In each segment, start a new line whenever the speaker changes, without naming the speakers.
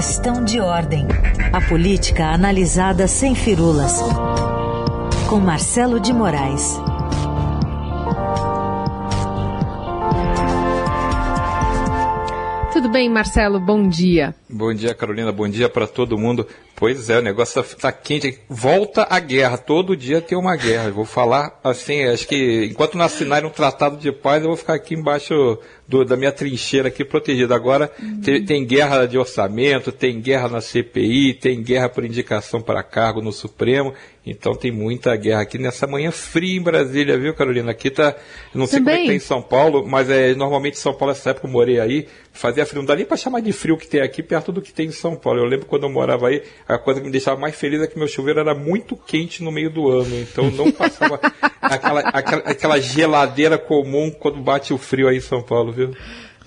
Questão de ordem. A política analisada sem firulas. Com Marcelo de Moraes.
Tudo bem, Marcelo? Bom dia.
Bom dia, Carolina. Bom dia para todo mundo. Pois é, o negócio tá, tá, quente. Volta a guerra. Todo dia tem uma guerra. Eu vou falar assim, acho que enquanto não assinarem um tratado de paz, eu vou ficar aqui embaixo do, da minha trincheira aqui protegida. Agora uhum. tem, tem, guerra de orçamento, tem guerra na CPI, tem guerra por indicação para cargo no Supremo. Então tem muita guerra aqui nessa manhã fria em Brasília, viu, Carolina? Aqui tá, não sei Também. como é que tá em São Paulo, mas é normalmente São Paulo essa época eu morei aí, fazia frio, não dá nem para chamar de frio que tem aqui perto do que tem em São Paulo. Eu lembro quando eu morava aí, a coisa que me deixava mais feliz é que meu chuveiro era muito quente no meio do ano, então não passava aquela, aquela, aquela geladeira comum quando bate o frio aí em São Paulo, viu?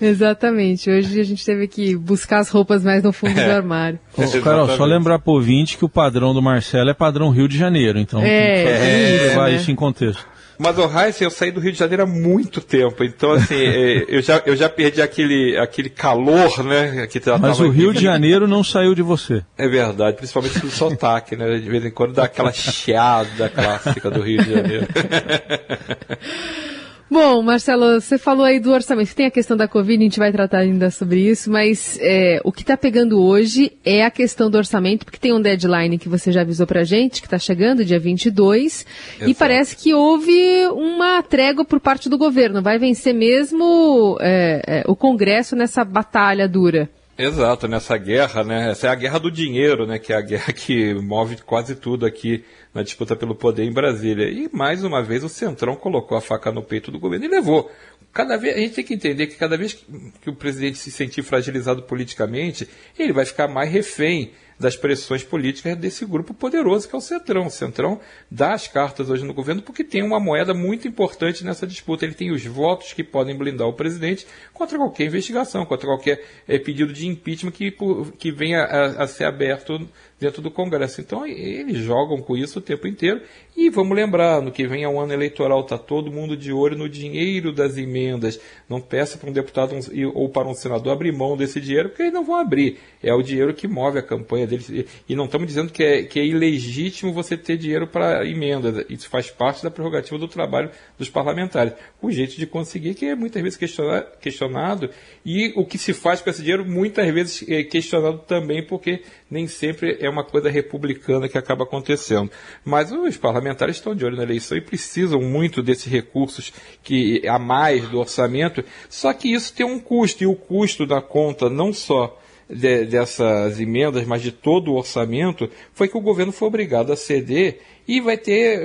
Exatamente. Hoje a gente teve que buscar as roupas mais no fundo é. do armário.
Ô, Carol, só lembrar pro ouvinte que o padrão do Marcelo é padrão Rio de Janeiro, então é, tem que levar é, isso em contexto.
Mas o Heisen, eu saí do Rio de Janeiro há muito tempo, então assim, é, eu, já, eu já perdi aquele, aquele calor, né? Que
Mas o Rio aqui. de Janeiro não saiu de você.
É verdade, principalmente do sotaque, né? De vez em quando dá aquela chiada clássica do Rio de Janeiro.
Bom, Marcelo, você falou aí do orçamento. Tem a questão da Covid, a gente vai tratar ainda sobre isso, mas é, o que está pegando hoje é a questão do orçamento, porque tem um deadline que você já avisou para a gente, que está chegando, dia 22, Exato. e parece que houve uma trégua por parte do governo. Vai vencer mesmo é, é, o Congresso nessa batalha dura.
Exato, nessa guerra, né? Essa é a guerra do dinheiro, né? Que é a guerra que move quase tudo aqui na disputa pelo poder em Brasília. E mais uma vez o Centrão colocou a faca no peito do governo e levou. Cada vez, a gente tem que entender que cada vez que o presidente se sentir fragilizado politicamente, ele vai ficar mais refém das pressões políticas desse grupo poderoso que é o Centrão. O Centrão dá as cartas hoje no governo porque tem uma moeda muito importante nessa disputa. Ele tem os votos que podem blindar o presidente contra qualquer investigação, contra qualquer é, pedido de impeachment que, que venha a, a ser aberto dentro do Congresso. Então eles jogam com isso o tempo inteiro. E vamos lembrar, no que vem é um ano eleitoral, está todo mundo de olho no dinheiro das emendas. Não peça para um deputado ou para um senador abrir mão desse dinheiro, porque eles não vão abrir. É o dinheiro que move a campanha deles. E não estamos dizendo que é, que é ilegítimo você ter dinheiro para emendas. Isso faz parte da prerrogativa do trabalho dos parlamentares. O jeito de conseguir, que é muitas vezes questionado, e o que se faz com esse dinheiro, muitas vezes é questionado também, porque nem sempre é uma coisa republicana que acaba acontecendo. Mas os parlamentares estão de olho na eleição e precisam muito desses recursos que a mais do orçamento, só que isso tem um custo, e o custo da conta não só de, dessas emendas, mas de todo o orçamento, foi que o governo foi obrigado a ceder e vai ter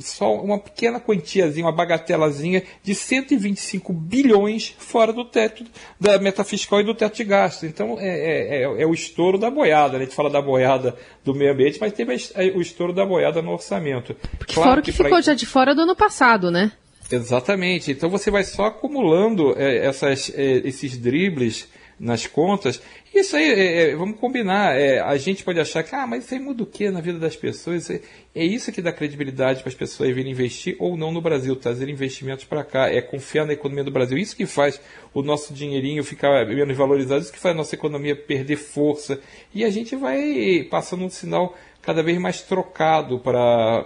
só uma pequena quantiazinha, uma bagatelazinha de 125 bilhões fora do teto da meta fiscal e do teto de gastos. Então é, é, é, é o estouro da boiada. Né? A gente fala da boiada do meio ambiente, mas teve o estouro da boiada no orçamento.
Porque claro fora que, que ficou pra... já de fora do ano passado, né?
Exatamente. Então você vai só acumulando é, essas, é, esses dribles nas contas. Isso aí, é, é, vamos combinar. É, a gente pode achar que, ah, mas isso aí muda o que na vida das pessoas? É, é isso que dá credibilidade para as pessoas virem investir ou não no Brasil, trazer investimentos para cá, é confiar na economia do Brasil. Isso que faz o nosso dinheirinho ficar menos valorizado, isso que faz a nossa economia perder força. E a gente vai passando um sinal cada vez mais trocado para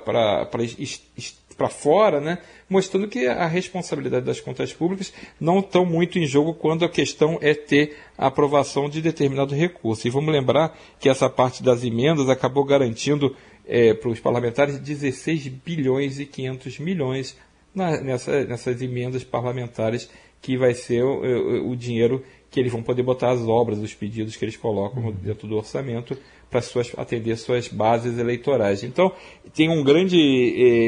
para fora, né, mostrando que a responsabilidade das contas públicas não estão muito em jogo quando a questão é ter a aprovação de determinado recurso. E vamos lembrar que essa parte das emendas acabou garantindo é, para os parlamentares 16 bilhões e 500 milhões na, nessa, nessas emendas parlamentares que vai ser o, o, o dinheiro que eles vão poder botar as obras, os pedidos que eles colocam uhum. dentro do orçamento para suas, atender suas bases eleitorais. Então, tem um grande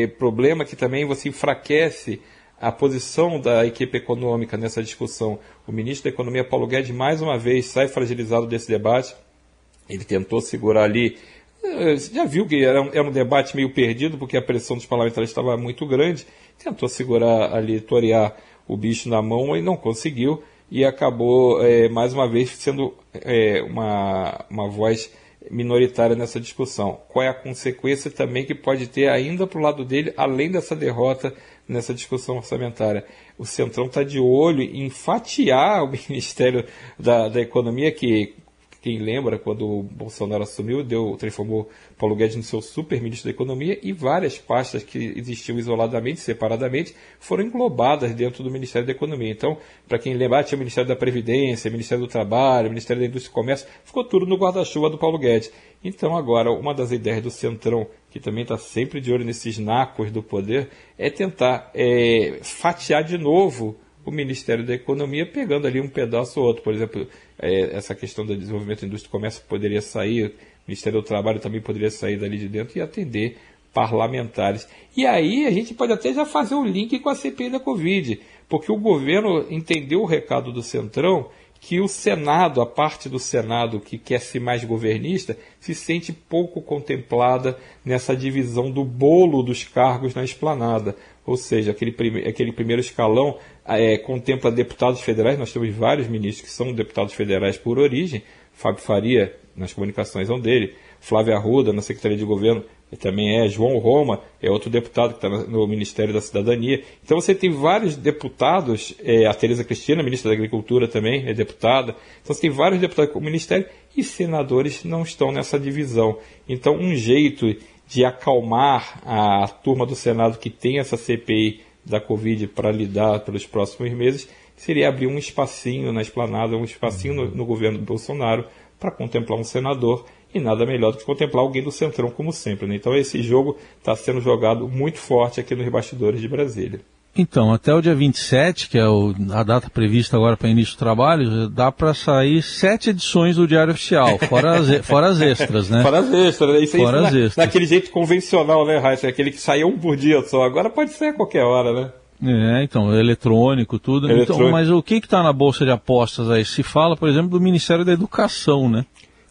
eh, problema que também você enfraquece a posição da equipe econômica nessa discussão. O ministro da Economia, Paulo Guedes, mais uma vez sai fragilizado desse debate. Ele tentou segurar ali. Eh, já viu que era um, era um debate meio perdido, porque a pressão dos parlamentares estava muito grande. Tentou segurar ali, torear o bicho na mão e não conseguiu. E acabou, é, mais uma vez, sendo é, uma, uma voz minoritária nessa discussão. Qual é a consequência também que pode ter ainda para o lado dele, além dessa derrota nessa discussão orçamentária? O Centrão está de olho em fatiar o Ministério da, da Economia, que quem lembra, quando o Bolsonaro assumiu, deu, transformou Paulo Guedes no seu super ministro da Economia e várias pastas que existiam isoladamente, separadamente, foram englobadas dentro do Ministério da Economia. Então, para quem lembrar, tinha o Ministério da Previdência, Ministério do Trabalho, Ministério da Indústria e Comércio, ficou tudo no guarda-chuva do Paulo Guedes. Então, agora, uma das ideias do Centrão, que também está sempre de olho nesses nacos do poder, é tentar é, fatiar de novo o Ministério da Economia pegando ali um pedaço ou outro. Por exemplo, é, essa questão do desenvolvimento da indústria e comércio poderia sair, o Ministério do Trabalho também poderia sair dali de dentro e atender parlamentares. E aí a gente pode até já fazer um link com a CPI da Covid, porque o governo entendeu o recado do Centrão que o Senado, a parte do Senado que quer ser mais governista, se sente pouco contemplada nessa divisão do bolo dos cargos na esplanada. Ou seja, aquele, prime aquele primeiro escalão é, contempla deputados federais, nós temos vários ministros que são deputados federais por origem, Fábio Faria, nas comunicações, é um dele, Flávia Arruda, na Secretaria de Governo, também é, João Roma, é outro deputado que está no Ministério da Cidadania. Então você tem vários deputados, é, a Tereza Cristina, ministra da Agricultura também, é deputada. Então você tem vários deputados com o Ministério e senadores não estão nessa divisão. Então um jeito de acalmar a turma do Senado que tem essa CPI da Covid para lidar pelos próximos meses seria abrir um espacinho na esplanada, um espacinho no, no governo Bolsonaro para contemplar um senador e nada melhor do que contemplar alguém do Centrão, como sempre. Né? Então esse jogo está sendo jogado muito forte aqui nos bastidores de Brasília.
Então, até o dia 27, que é o, a data prevista agora para início do trabalho, dá para sair sete edições do Diário Oficial, fora as, fora as extras, né?
Fora as extras, né? Isso
fora
aí,
as
na,
extras.
Naquele jeito convencional, né, Raíssa? Aquele que saía um por dia só. Agora pode ser a qualquer hora, né?
É, então, eletrônico, tudo. Então, eletrônico. Então, mas o que está na Bolsa de Apostas aí? Se fala, por exemplo, do Ministério da Educação, né?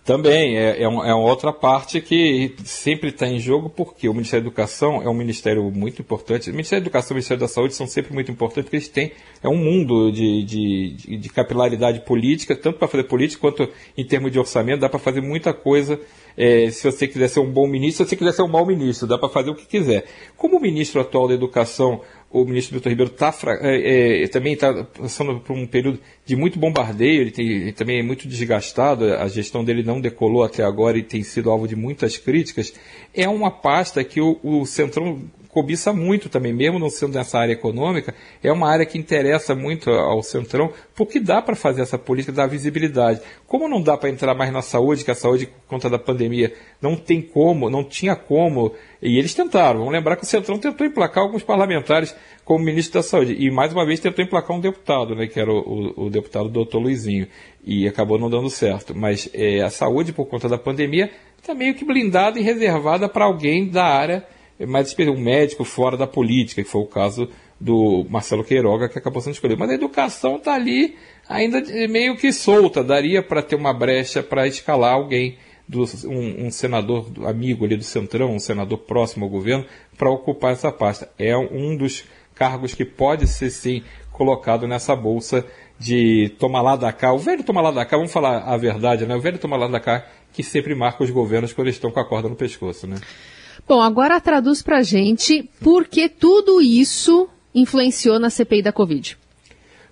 Também é, é, uma, é uma outra parte que sempre está em jogo, porque o Ministério da Educação é um ministério muito importante. O Ministério da Educação e o Ministério da Saúde são sempre muito importantes, porque eles têm é um mundo de, de, de capilaridade política, tanto para fazer política quanto em termos de orçamento, dá para fazer muita coisa. É, se você quiser ser um bom ministro, se você quiser ser um mau ministro, dá para fazer o que quiser. Como o ministro atual da Educação o ministro Vitor Ribeiro tá, é, é, também está passando por um período de muito bombardeio, ele, tem, ele, também é muito desgastado, a gestão dele não decolou até agora e tem sido alvo de muitas críticas. É uma pasta que o, o Centrão cobiça muito também, mesmo não sendo nessa área econômica, é uma área que interessa muito ao Centrão, porque dá para fazer essa política, dar visibilidade. Como não dá para entrar mais na saúde, que a saúde, por conta da pandemia, não tem como, não tinha como, e eles tentaram. Vamos lembrar que o Centrão tentou emplacar alguns parlamentares como ministro da Saúde, e mais uma vez tentou emplacar um deputado, né, que era o, o, o deputado doutor Luizinho, e acabou não dando certo. Mas é, a saúde, por conta da pandemia, está meio que blindada e reservada para alguém da área mais um médico fora da política, que foi o caso do Marcelo Queiroga, que acabou sendo escolhido. Mas a educação está ali ainda meio que solta, daria para ter uma brecha para escalar alguém, do, um, um, senador amigo ali do Centrão, um senador próximo ao governo, para ocupar essa pasta. É um dos cargos que pode ser sim colocado nessa bolsa de tomar lá da cá. O velho tomar lá da cá, vamos falar a verdade, né? O velho tomar lá da cá que sempre marca os governos quando eles estão com a corda no pescoço, né?
Bom, agora traduz para gente por que tudo isso influenciou na CPI da Covid.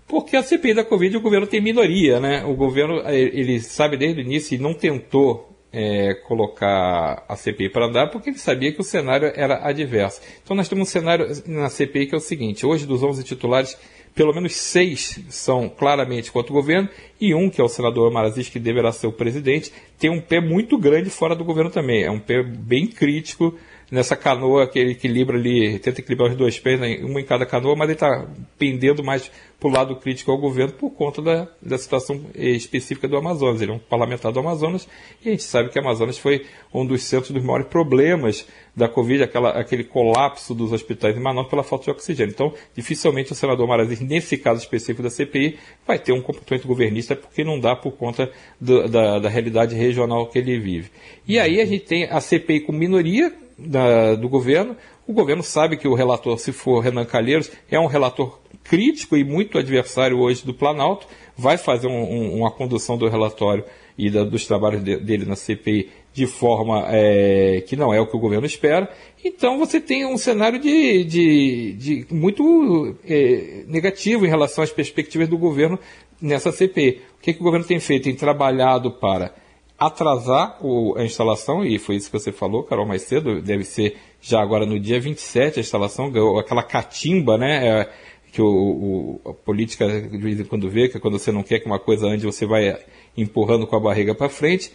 Porque a CPI da Covid o governo tem minoria, né? O governo, eh, ele sabe desde o início e não tentou é, colocar a CPI para andar porque ele sabia que o cenário era adverso. Então nós temos um cenário na CPI que é o seguinte, hoje dos 11 titulares, pelo menos seis são claramente contra o governo e um, que é o senador Amarazis, que deverá ser o presidente, tem um pé muito grande fora do governo também. É um pé bem crítico nessa canoa que ele equilibra ali, tenta equilibrar os dois pés, né, uma em cada canoa, mas ele está pendendo mais para o lado crítico ao governo por conta da, da situação específica do Amazonas. Ele é um parlamentar do Amazonas e a gente sabe que o Amazonas foi um dos centros dos maiores problemas da Covid, aquela, aquele colapso dos hospitais em Manaus pela falta de oxigênio. Então, dificilmente o senador Marazes, nesse caso específico da CPI, vai ter um comportamento governista porque não dá por conta do, da, da realidade regional que ele vive. E aí a gente tem a CPI com minoria da, do governo, o governo sabe que o relator, se for Renan Calheiros, é um relator crítico e muito adversário hoje do Planalto, vai fazer um, um, uma condução do relatório e da, dos trabalhos de, dele na CPI de forma é, que não é o que o governo espera. Então você tem um cenário de, de, de muito é, negativo em relação às perspectivas do governo nessa CPI. O que, que o governo tem feito? Tem trabalhado para atrasar o, a instalação, e foi isso que você falou, Carol, mais cedo, deve ser já agora no dia 27 a instalação, aquela catimba, né? É, que o, o, a política de vez em quando vê, que quando você não quer que uma coisa ande, você vai empurrando com a barriga para frente.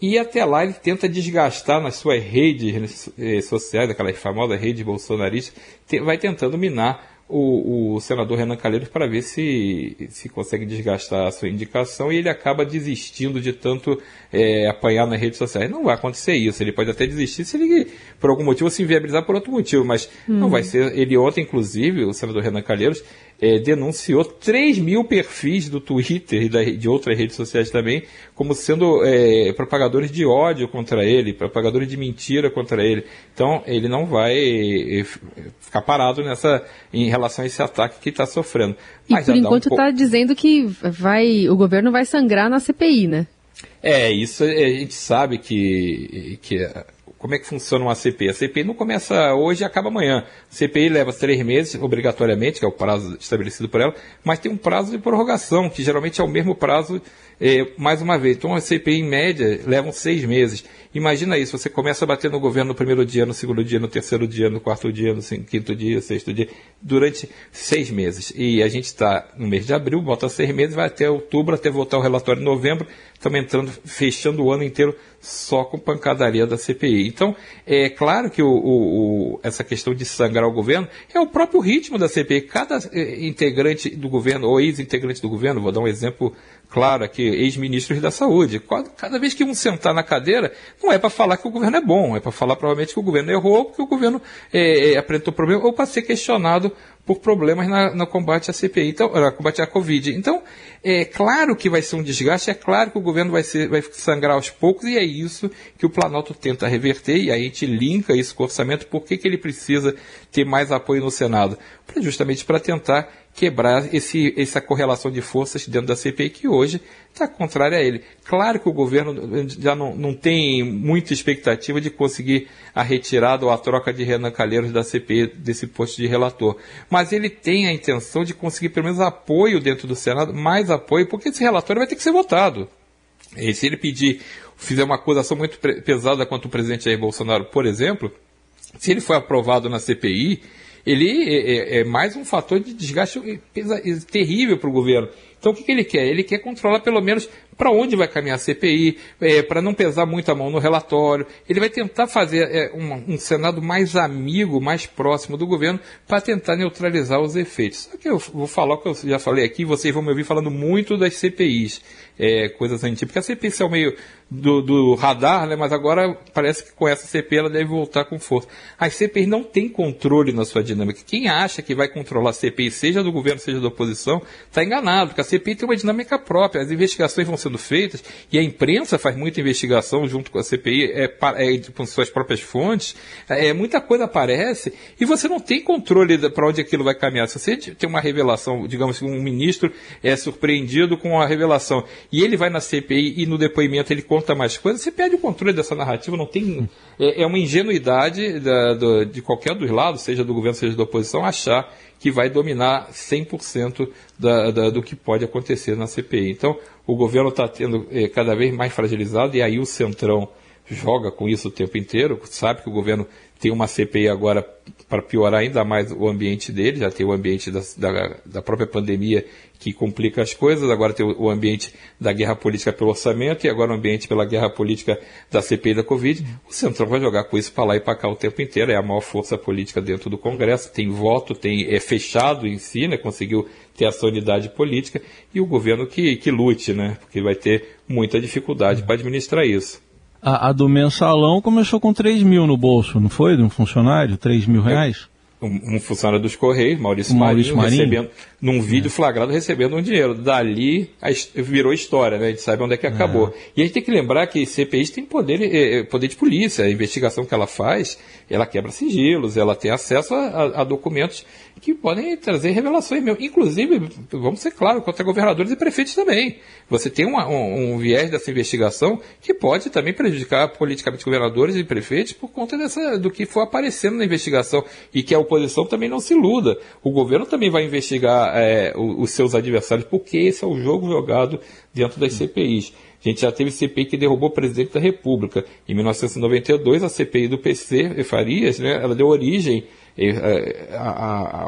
E até lá ele tenta desgastar nas suas redes eh, sociais, aquela famosa rede bolsonarista, vai tentando minar o, o, senador Renan Calheiros para ver se, se consegue desgastar a sua indicação e ele acaba desistindo de tanto é, apanhar nas redes sociais. Não vai acontecer isso. Ele pode até desistir se ele, por algum motivo, se inviabilizar por outro motivo, mas hum. não vai ser. Ele ontem, inclusive, o senador Renan Calheiros, é, denunciou 3 mil perfis do Twitter e da, de outras redes sociais também como sendo é, propagadores de ódio contra ele, propagadores de mentira contra ele. Então, ele não vai é, ficar parado nessa em relação a esse ataque que está sofrendo.
Mas e por enquanto está um dizendo que vai, o governo vai sangrar na CPI, né?
É, isso a gente sabe que, que como é que funciona uma CPI? A CPI não começa hoje e acaba amanhã. A CPI leva três meses, obrigatoriamente, que é o prazo estabelecido por ela, mas tem um prazo de prorrogação, que geralmente é o mesmo prazo é, mais uma vez. Então a CPI, em média, levam seis meses. Imagina isso, você começa a bater no governo no primeiro dia, no segundo dia, no terceiro dia, no quarto dia, no quinto dia, sexto dia, durante seis meses. E a gente está no mês de abril, bota seis meses, vai até outubro, até voltar o relatório em novembro, estamos entrando, fechando o ano inteiro só com pancadaria da CPI. Então, é claro que o, o, o, essa questão de sangrar o governo é o próprio ritmo da CPI. Cada é, integrante do governo, ou ex-integrante do governo, vou dar um exemplo claro aqui, ex-ministros da saúde, cada vez que um sentar na cadeira, não é para falar que o governo é bom, é para falar provavelmente que o governo errou, que o governo é, é, apresentou problema, ou para ser questionado por problemas na, no combate à CPI, então, no combate à Covid. Então, é claro que vai ser um desgaste, é claro que o governo vai, ser, vai sangrar aos poucos, e é isso que o Planalto tenta reverter, e aí a gente linka isso com o orçamento, por que, que ele precisa ter mais apoio no Senado? Justamente para tentar quebrar esse, essa correlação de forças dentro da CPI, que hoje está contrária a ele. Claro que o governo já não, não tem muita expectativa de conseguir a retirada ou a troca de Renan Calheiros da CPI desse posto de relator, mas ele tem a intenção de conseguir pelo menos apoio dentro do Senado, mais apoio, porque esse relatório vai ter que ser votado. E se ele pedir, fizer uma acusação muito pesada contra o presidente Jair Bolsonaro, por exemplo, se ele for aprovado na CPI, ele é, é, é mais um fator de desgaste terrível para o governo. Então o que, que, ele quer? Ele quer controlar pelo menos para onde vai caminhar a CPI, é, para não pesar muito a mão no relatório. Ele vai tentar fazer é, um, um, Senado mais amigo, mais próximo do governo, para tentar neutralizar os efeitos. Que eu vou falar o que eu já falei aqui, vocês vão me ouvir falando muito das CPIs, é, coisas porque a CPI é o meio do, do, radar, né, mas agora parece que com essa CPI ela deve voltar com força. As CPIs não têm controle na sua dinâmica. Quem acha que vai controlar a CPI, seja do governo, seja da oposição, está enganado, porque a CPI tem uma dinâmica própria, as investigações vão sendo feitas, e a imprensa faz muita investigação junto com a CPI, é, é, com suas próprias fontes, é, muita coisa aparece, e você não tem controle para onde aquilo vai caminhar. Se você tem uma revelação, digamos que um ministro é surpreendido com a revelação, e ele vai na CPI e no depoimento ele conta mais coisas, você perde o controle dessa narrativa, não tem. É, é uma ingenuidade da, do, de qualquer dos lados, seja do governo, seja da oposição, achar que vai dominar 100% da, da, do que pode acontecer na CPI. Então, o governo está tendo é, cada vez mais fragilizado e aí o Centrão joga com isso o tempo inteiro, sabe que o governo tem uma CPI agora para piorar ainda mais o ambiente dele, já tem o ambiente da, da, da, própria pandemia que complica as coisas, agora tem o, o, ambiente da guerra política pelo orçamento e agora o ambiente pela guerra política da CPI da Covid. O Centrão vai jogar com isso para lá e para cá o tempo inteiro, é a maior força política dentro do Congresso, tem voto, tem é fechado em si, né, conseguiu ter essa unidade política e o governo que, que lute, né, porque vai ter muita dificuldade para administrar isso.
A, a, do mensalão começou com 3 mil no bolso, não foi? De um funcionário? 3 mil reais?
Um, um funcionário dos Correios, Maurício, Maurício Marinho, Marinho, recebendo, num vídeo é. flagrado, recebendo um dinheiro. Dali a, virou história, né? A gente sabe onde é que acabou. É. E a gente tem que lembrar que CPIs tem poder, é, é, poder de polícia. A investigação que ela faz, ela quebra sigilos, ela tem acesso a, a documentos que podem trazer revelações mesmo. Inclusive, vamos ser claros, contra governadores e prefeitos também. Você tem uma, um, um, viés dessa investigação que pode também prejudicar politicamente governadores e prefeitos por conta dessa, do que for aparecendo na investigação. E que a oposição também não se iluda. O governo também vai investigar é, os seus adversários, porque esse é o jogo jogado dentro das CPIs. A gente já teve CPI que derrubou o presidente da República. Em 1992, a CPI do PC, Farias, né, ela deu origem é,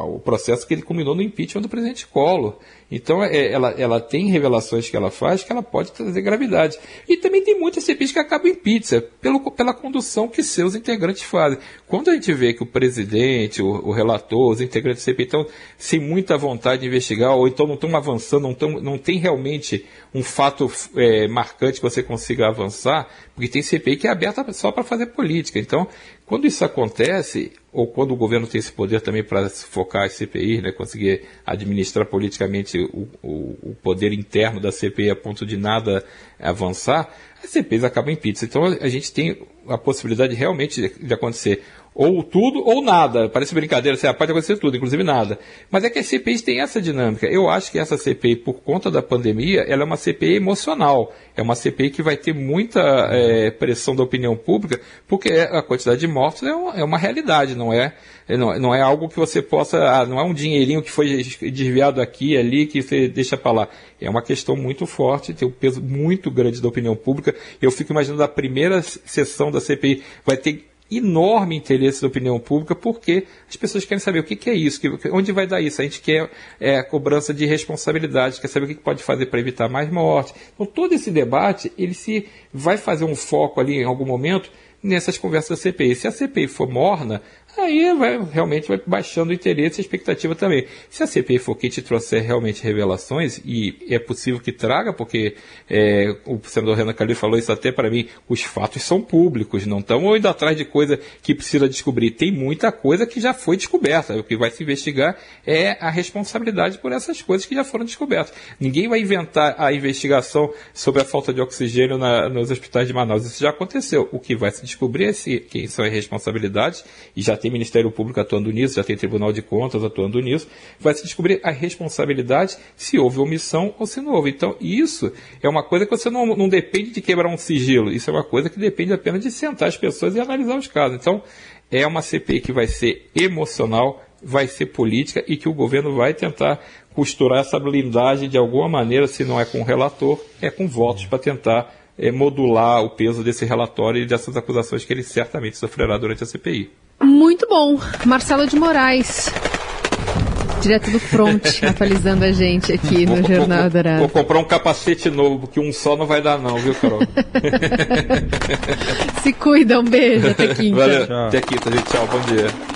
o processo que ele culminou no impeachment do presidente Collor. Então, é, ela, ela tem revelações que ela faz que ela pode trazer gravidade. E também tem muitas CPIs que acabam em pizza, pelo, pela condução que seus integrantes fazem. Quando a gente vê que o presidente, o, o relator, os integrantes da CPI estão sem muita vontade de investigar, ou então não estão avançando, não, tão, não tem realmente um fato é, marcante que você consiga avançar, porque tem CPI que é aberta só para fazer política. Então, quando isso acontece, ou quando o governo tem esse poder também para focar as CPI, né, conseguir administrar politicamente o, o, o, poder interno da CPI a ponto de nada avançar, as CPIs acabam em pizza. Então a gente tem a possibilidade realmente de, de acontecer ou tudo ou nada. Parece brincadeira, você pode acontecer tudo, inclusive nada. Mas é que as CPIs têm essa dinâmica. Eu acho que essa CPI, por conta da pandemia, ela é uma CPI emocional. É uma CPI que vai ter muita é, pressão da opinião pública, porque a quantidade de mortos é uma, é uma realidade, não é, é não, não, é algo que você possa. Ah, não é um dinheirinho que foi desviado aqui ali que você deixa para lá. É uma questão muito forte, tem um peso muito grande da opinião pública. Eu fico imaginando a primeira sessão da CPI vai ter enorme interesse da opinião pública, porque as pessoas querem saber o que, que é isso, que, onde vai dar isso. A gente quer é, cobrança de responsabilidade, quer saber o que, que pode fazer para evitar mais mortes. Então, todo esse debate, ele se vai fazer um foco ali em algum momento nessas conversas da CPI. Se a CPI for morna, aí vai, realmente vai baixando o interesse e a expectativa também. Se a CPI for te trouxer realmente revelações, e é possível que traga, porque é, o senador Renan Calil falou isso até para mim, os fatos são públicos, não estão indo atrás de coisa que precisa descobrir. Tem muita coisa que já foi descoberta. O que vai se investigar é a responsabilidade por essas coisas que já foram descobertas. Ninguém vai inventar a investigação sobre a falta de oxigênio na, nos hospitais de Manaus. Isso já aconteceu. O que vai se descobrir é se, quem são as responsabilidades, e já tem tem Ministério Público atuando nisso, já tem Tribunal de Contas atuando nisso, vai se descobrir a responsabilidade se houve omissão ou se não houve. Então, isso é uma coisa que você não, não depende de quebrar um sigilo, isso é uma coisa que depende apenas de sentar as pessoas e analisar os casos. Então, é uma CPI que vai ser emocional, vai ser política e que o governo vai tentar costurar essa blindagem de alguma maneira, se não é com o relator, é com votos para tentar é, modular o peso desse relatório e dessas acusações que ele certamente sofrerá durante a CPI.
Muito bom. Marcelo de Moraes. Direto do front, atualizando a gente aqui no vou, Jornal
vou,
Dourado.
Vou comprar um capacete novo, porque um só não vai dar não, viu, Carol?
Se cuida, um beijo, até quinta.
Valeu, até quinta, gente. Tchau, bom dia.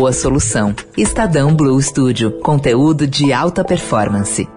boa solução. Estadão Blue Studio, conteúdo de alta performance.